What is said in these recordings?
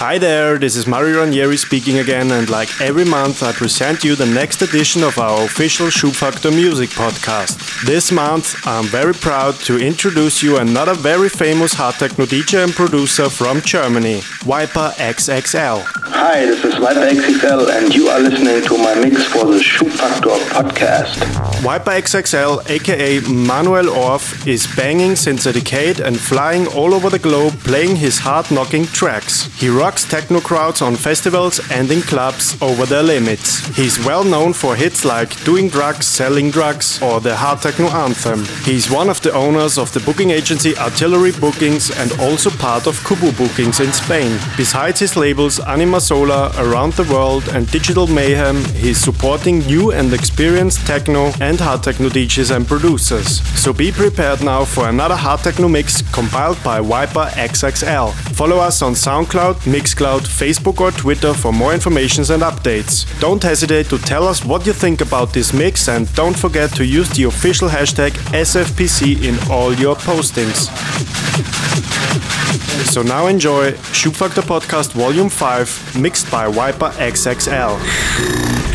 Hi there, this is Mario Ranieri speaking again, and like every month, I present you the next edition of our official Schubfaktor music podcast. This month, I'm very proud to introduce you another very famous hard techno DJ and producer from Germany, Viper XXL. Hi, this is Viper XXL, and you are listening to my mix for the Schubfaktor podcast. Viper XXL, aka Manuel Orff, is banging since a decade and flying all over the globe playing his hard knocking tracks. He rocks techno crowds on festivals and in clubs over their limits. He's well known for hits like Doing Drugs, Selling Drugs, or the Hard Techno Anthem. He's one of the owners of the booking agency Artillery Bookings and also part of Kubu Bookings in Spain. Besides his labels Anima Solar, Around the World, and Digital Mayhem, he's supporting new and experienced techno and hard techno DJs and producers. So be prepared now for another hard techno mix compiled by Viper XXL. Follow us on SoundCloud, Mixcloud, Facebook, or Twitter for more information and updates. Don't hesitate to tell us what you think about this mix and don't forget to use the official hashtag SFPC in all your postings. So now enjoy Schubfaktor Podcast Volume 5, mixed by Viper XXL.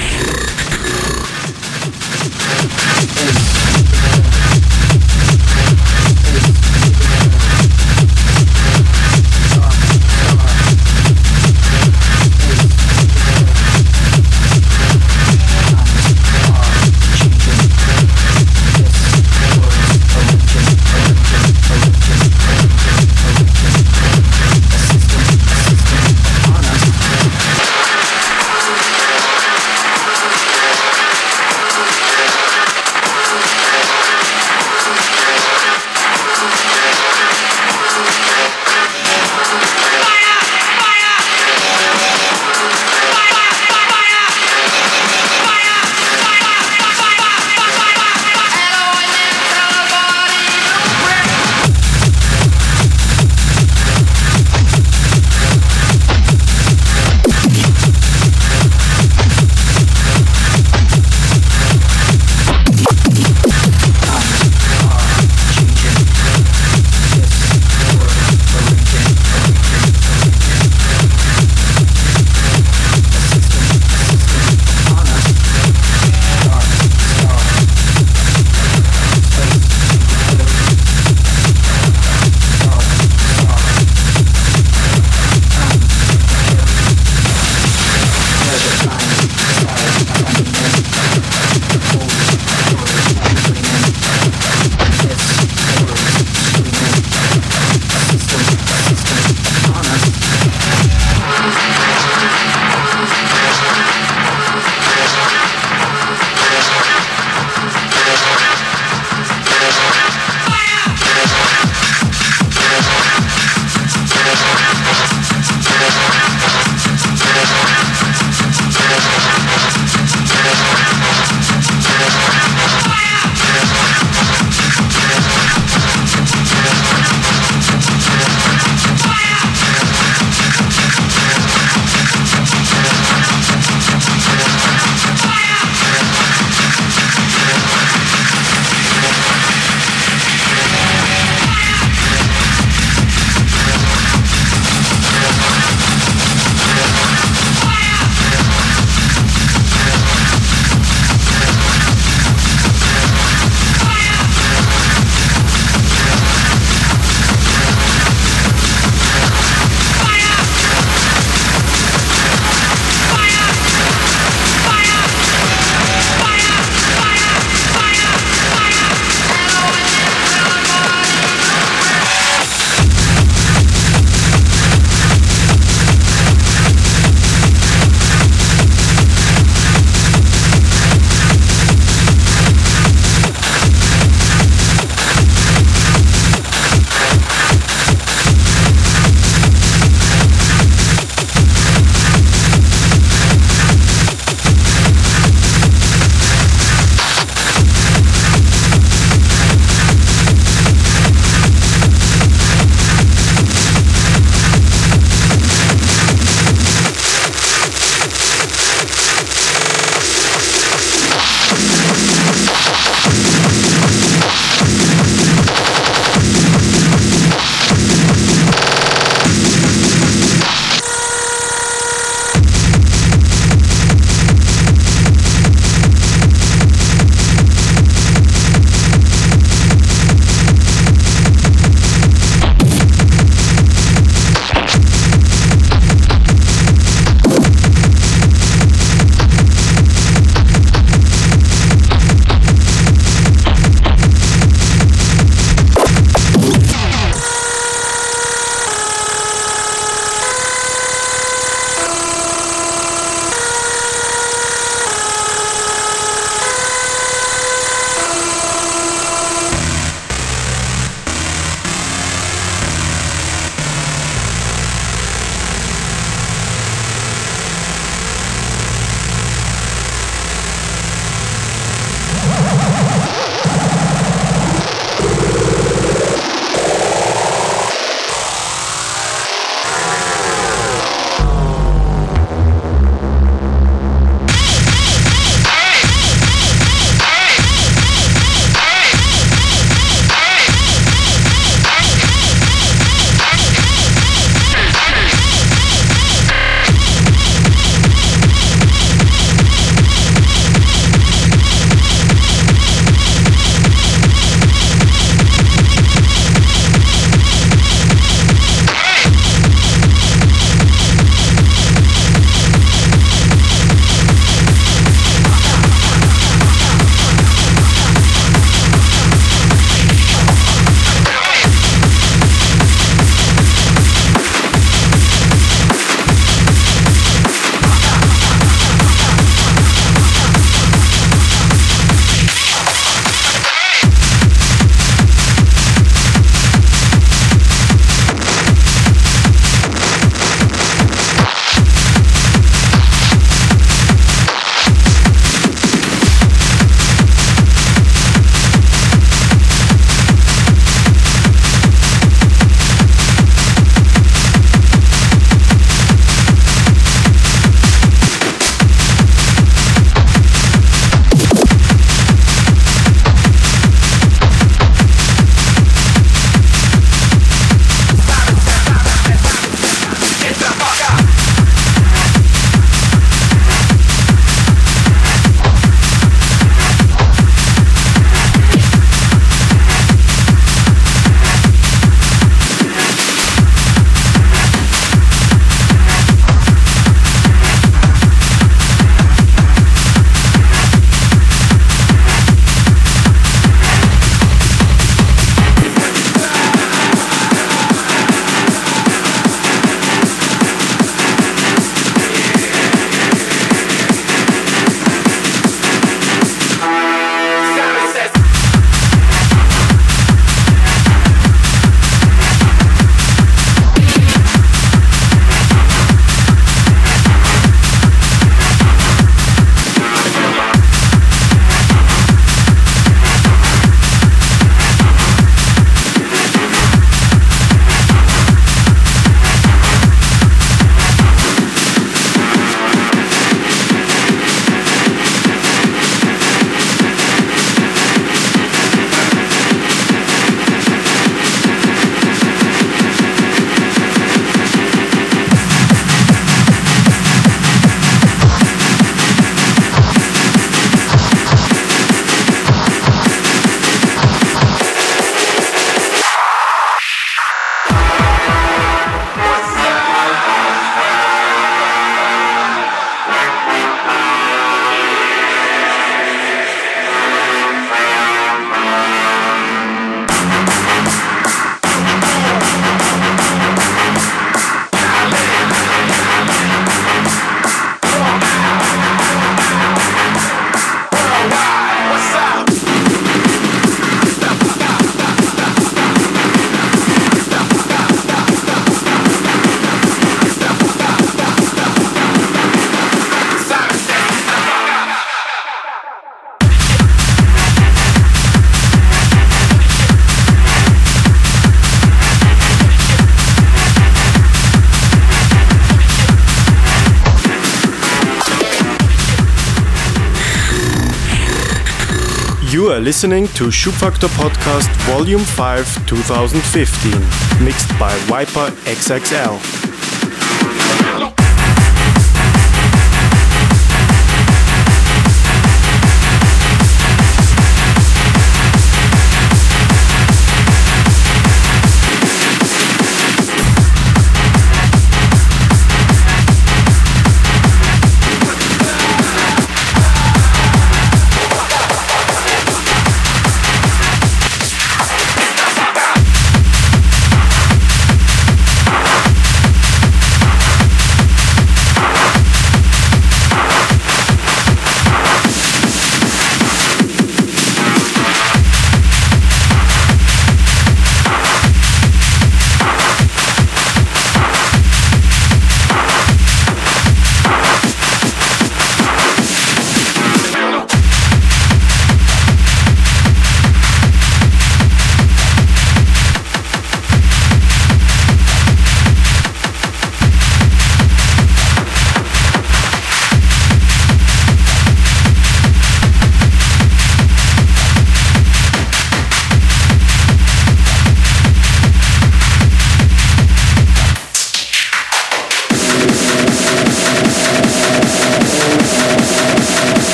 Are listening to Schubfaktor Podcast Volume 5 2015, mixed by Viper XXL.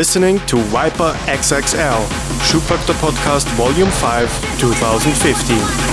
Listening to Viper XXL, Schubfaktor Podcast Volume 5, 2015.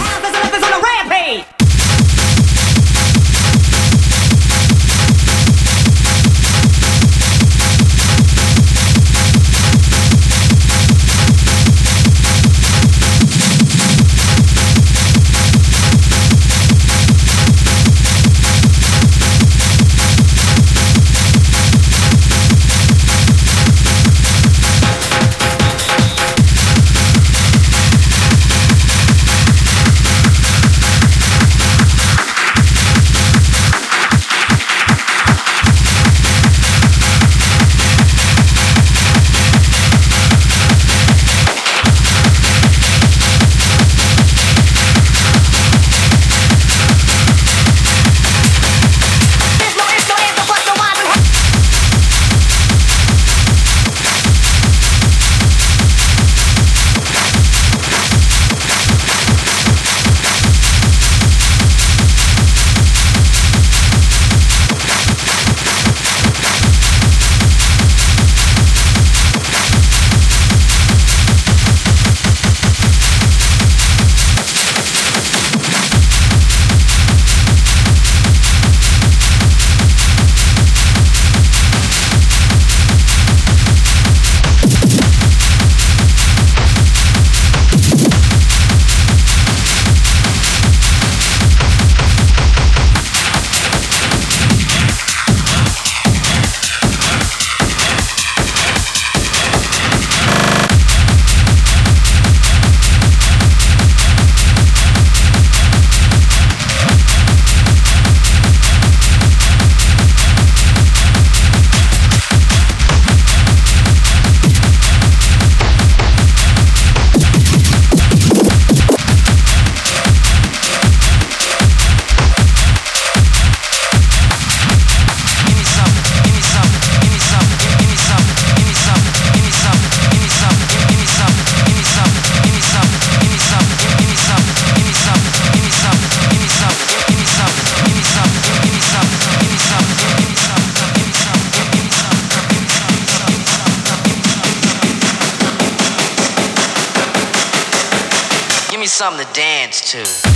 something to dance to.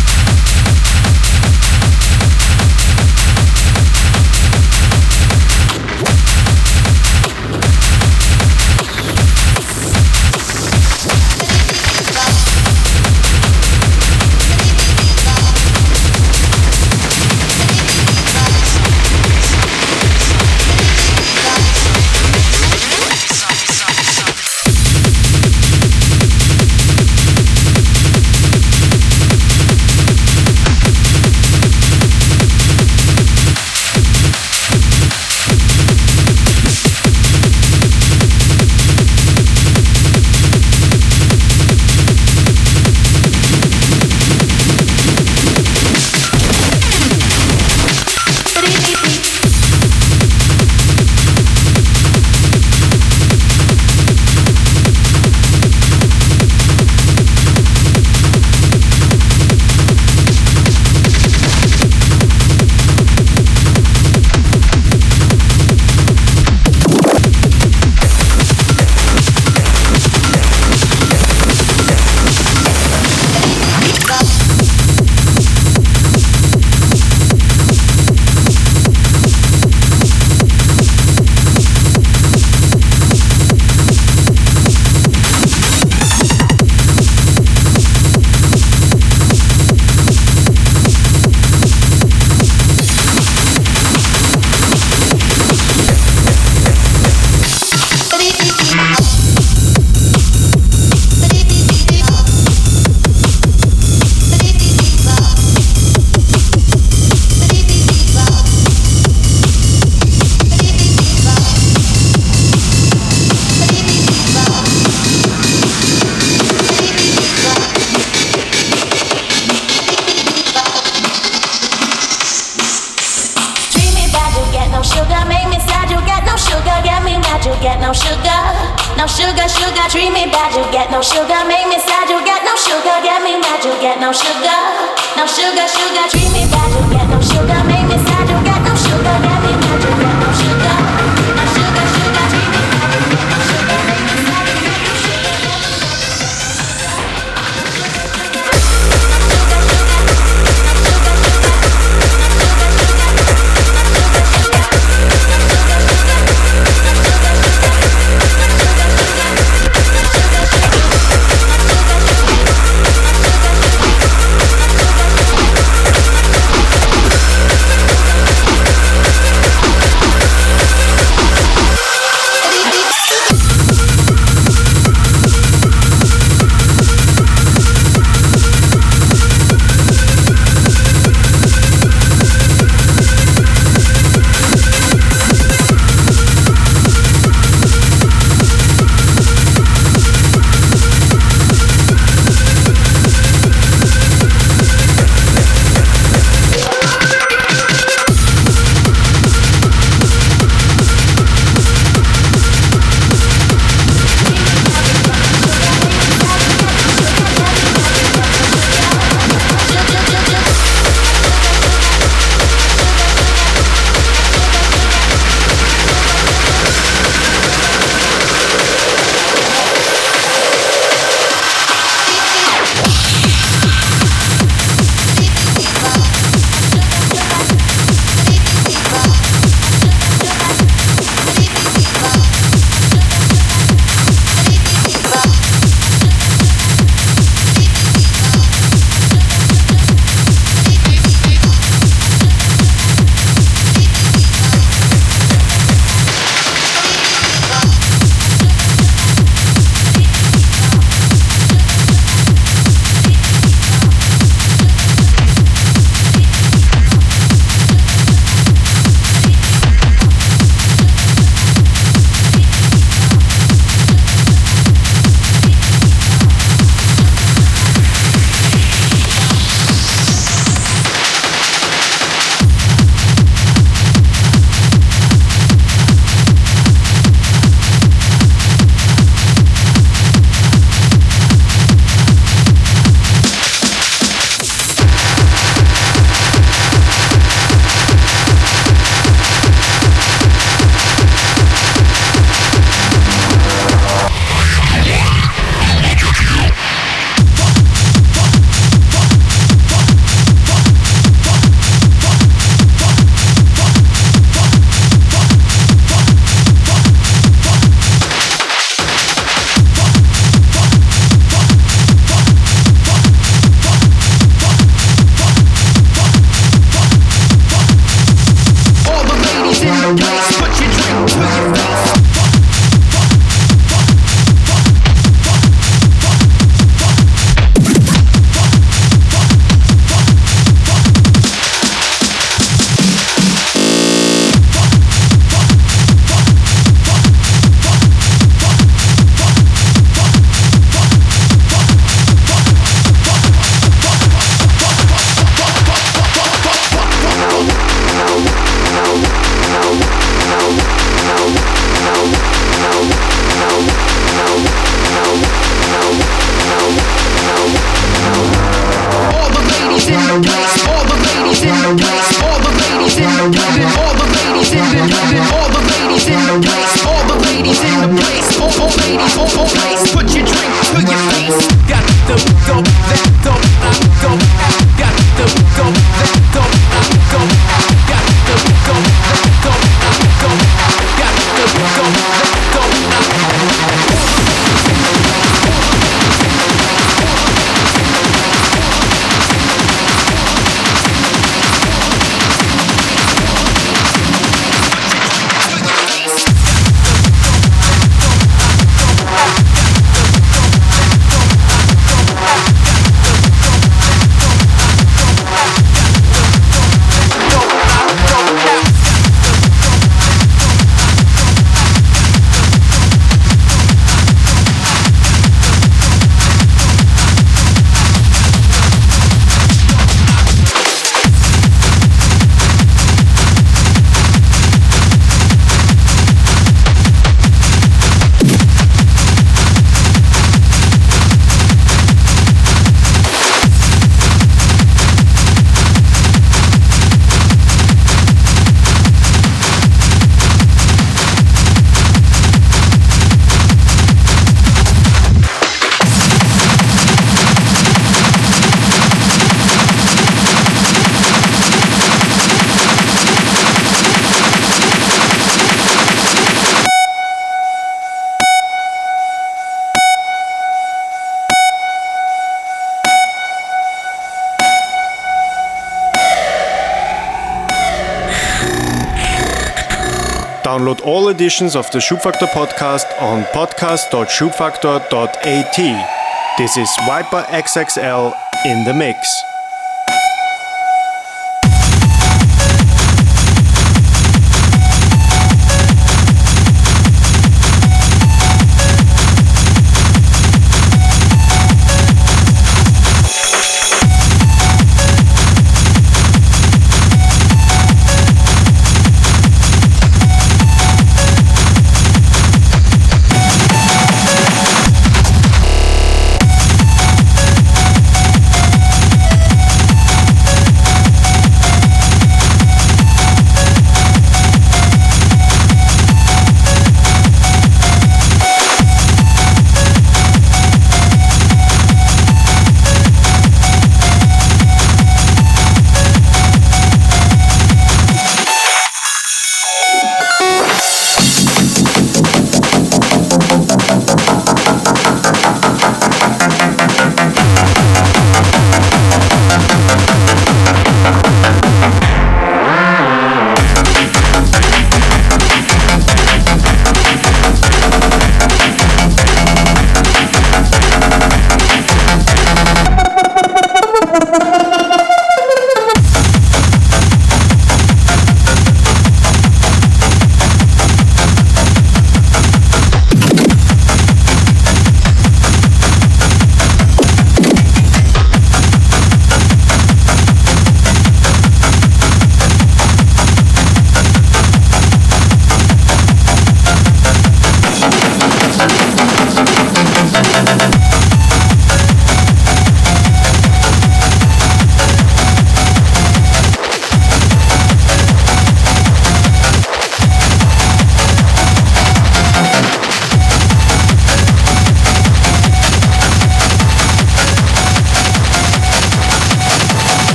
all editions of the Schubfaktor podcast on podcast.schubfaktor.at. This is Viper XXL in the mix.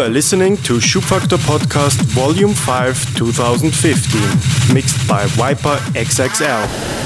You are listening to Schubfaktor Podcast Volume 5 2015, mixed by Viper XXL.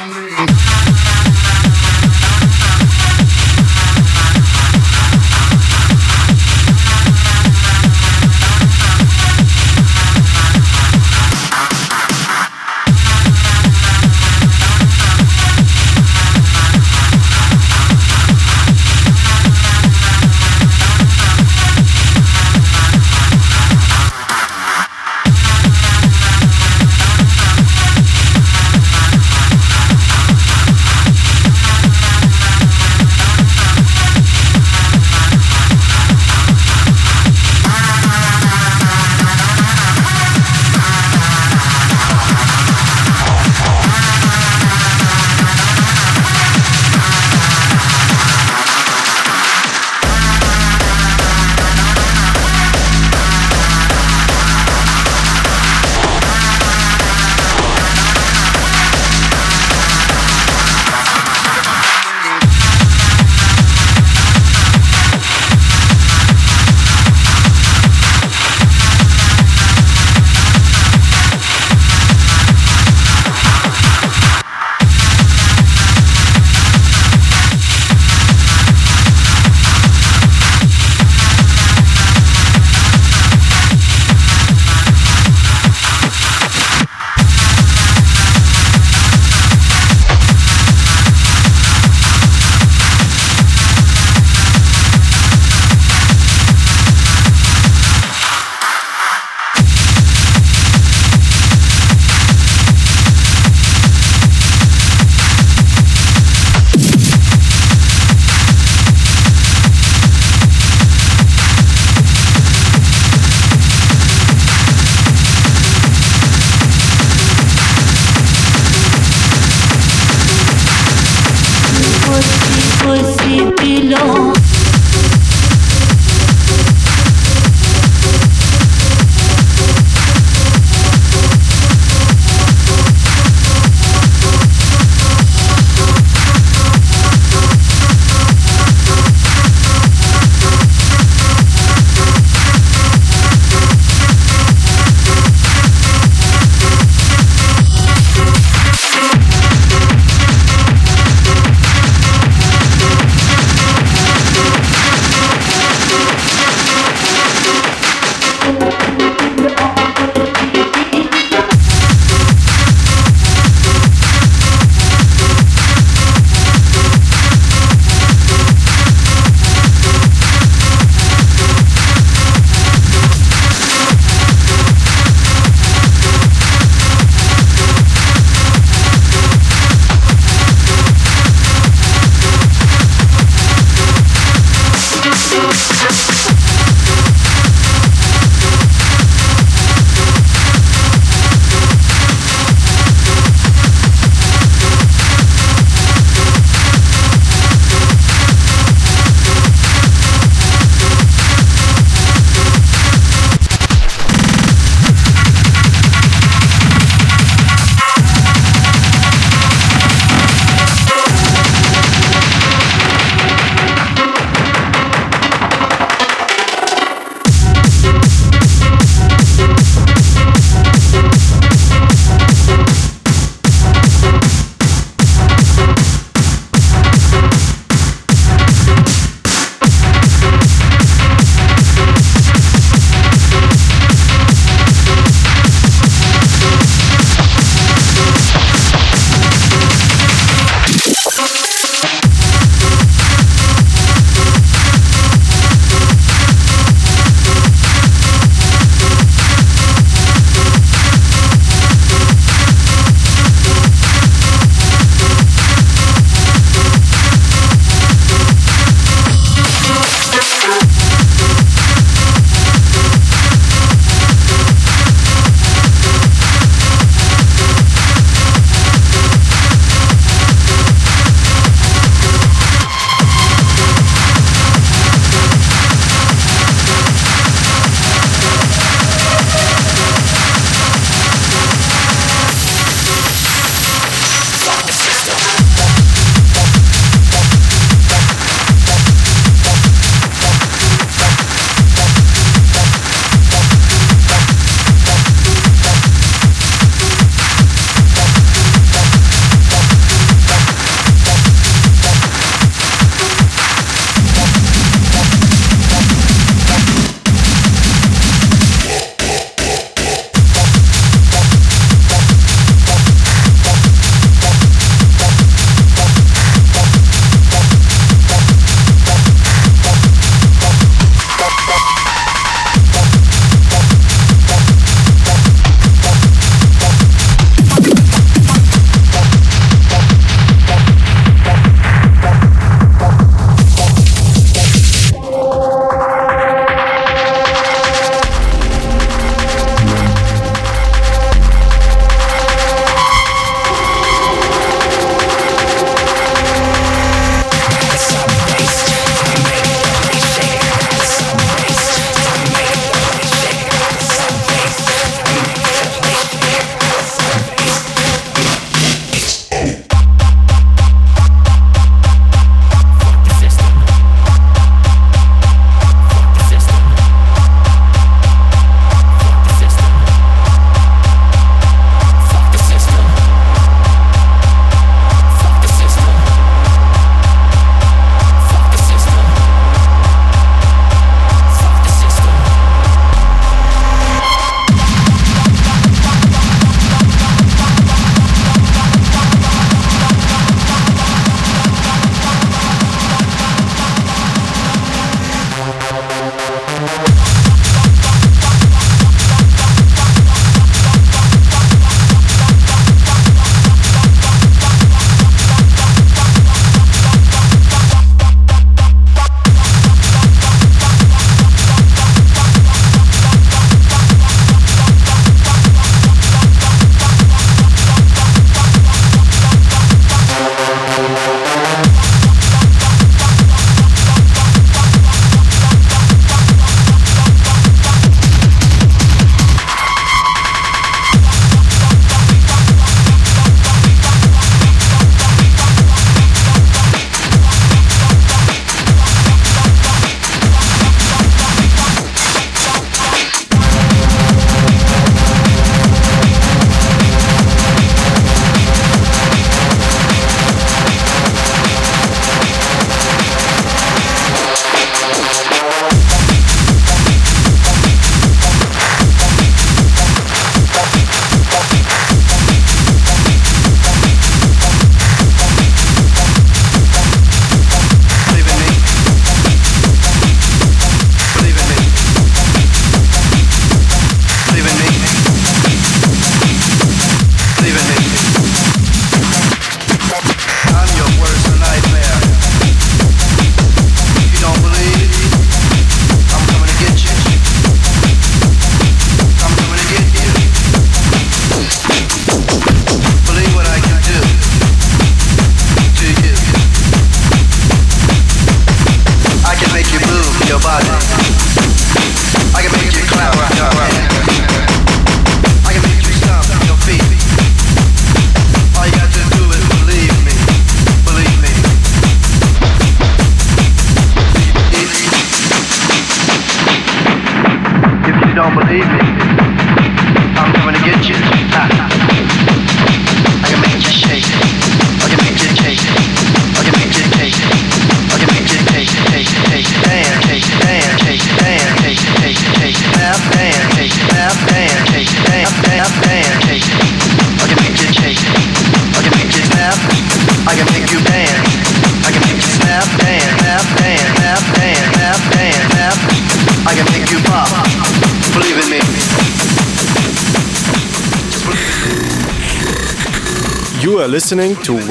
hungry.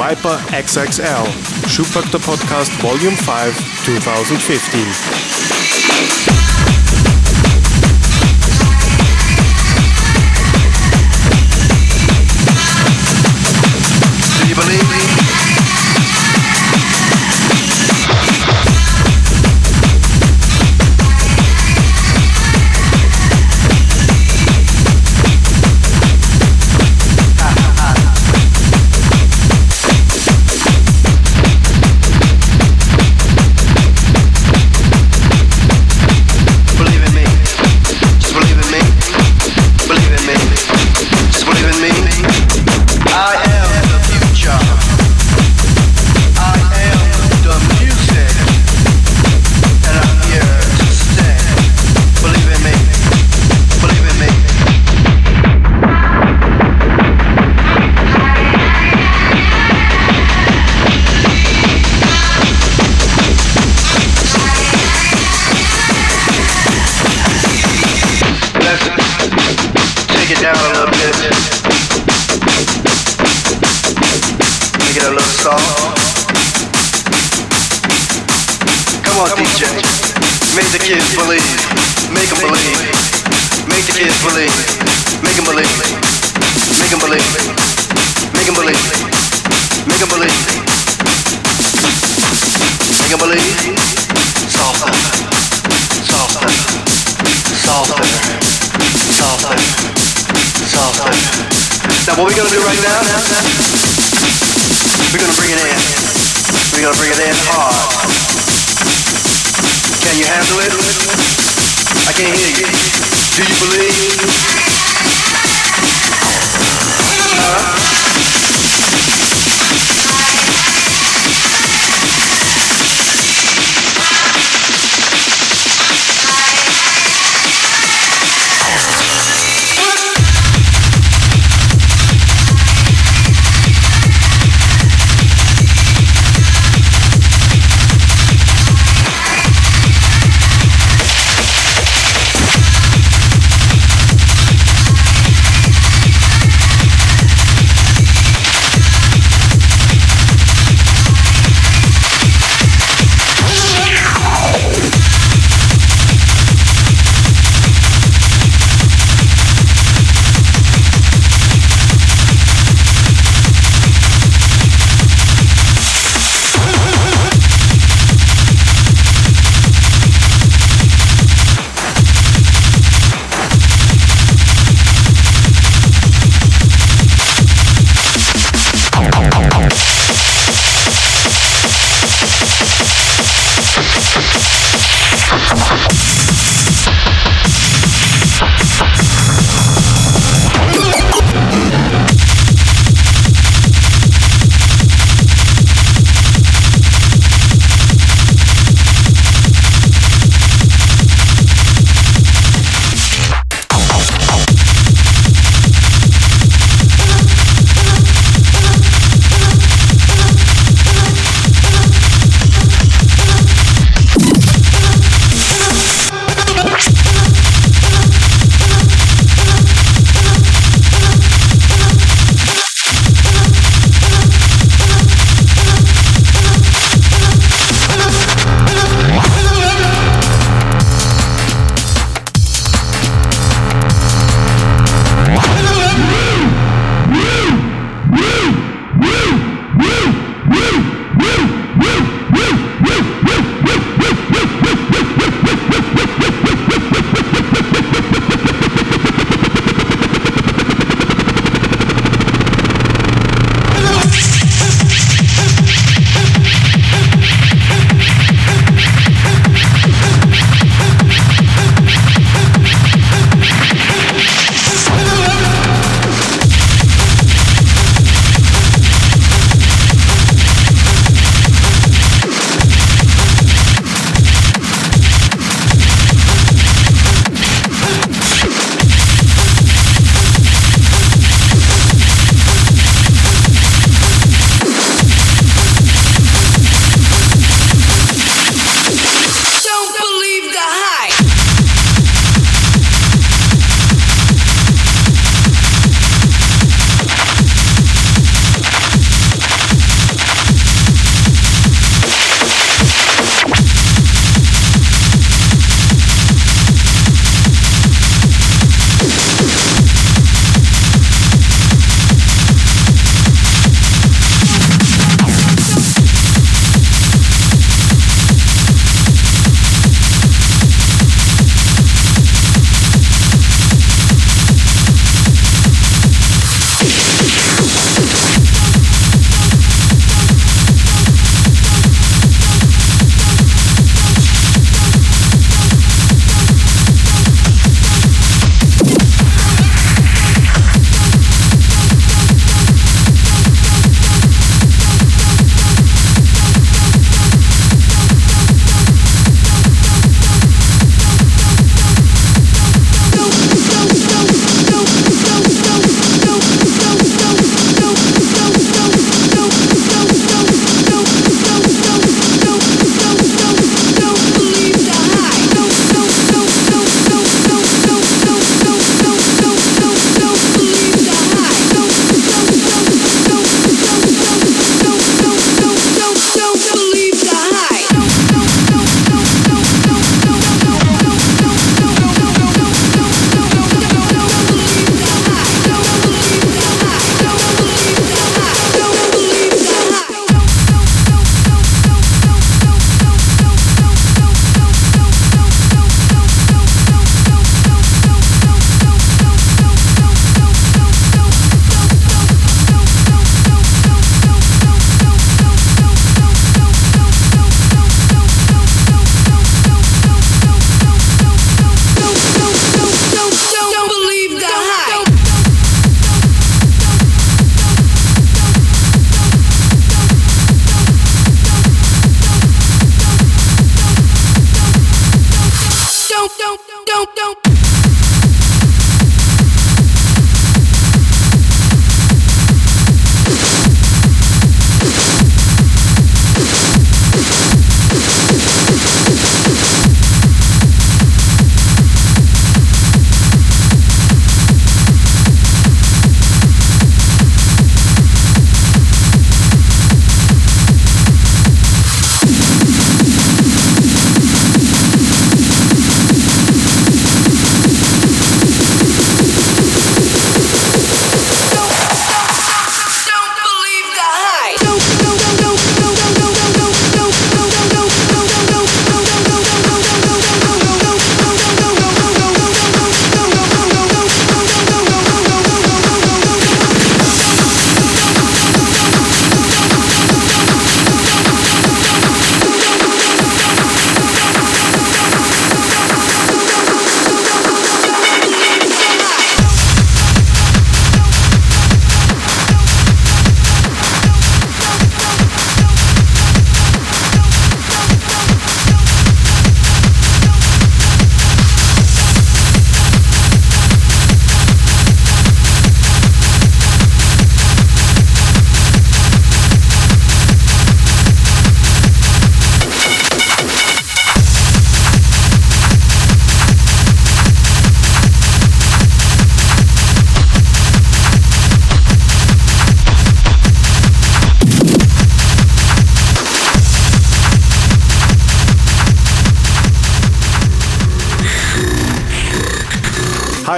Viper XXL, Schubfaktor Podcast Volume 5, 2015.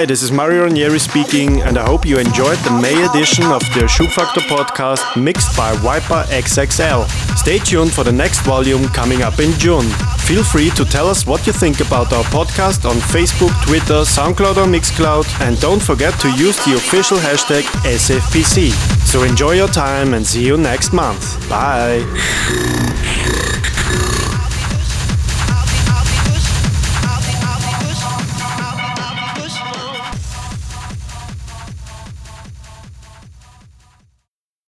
Hi, this is Mario Ranieri speaking, and I hope you enjoyed the May edition of the Schubfaktor podcast mixed by Viper XXL. Stay tuned for the next volume coming up in June. Feel free to tell us what you think about our podcast on Facebook, Twitter, SoundCloud, or Mixcloud, and don't forget to use the official hashtag SFPC. So enjoy your time and see you next month. Bye.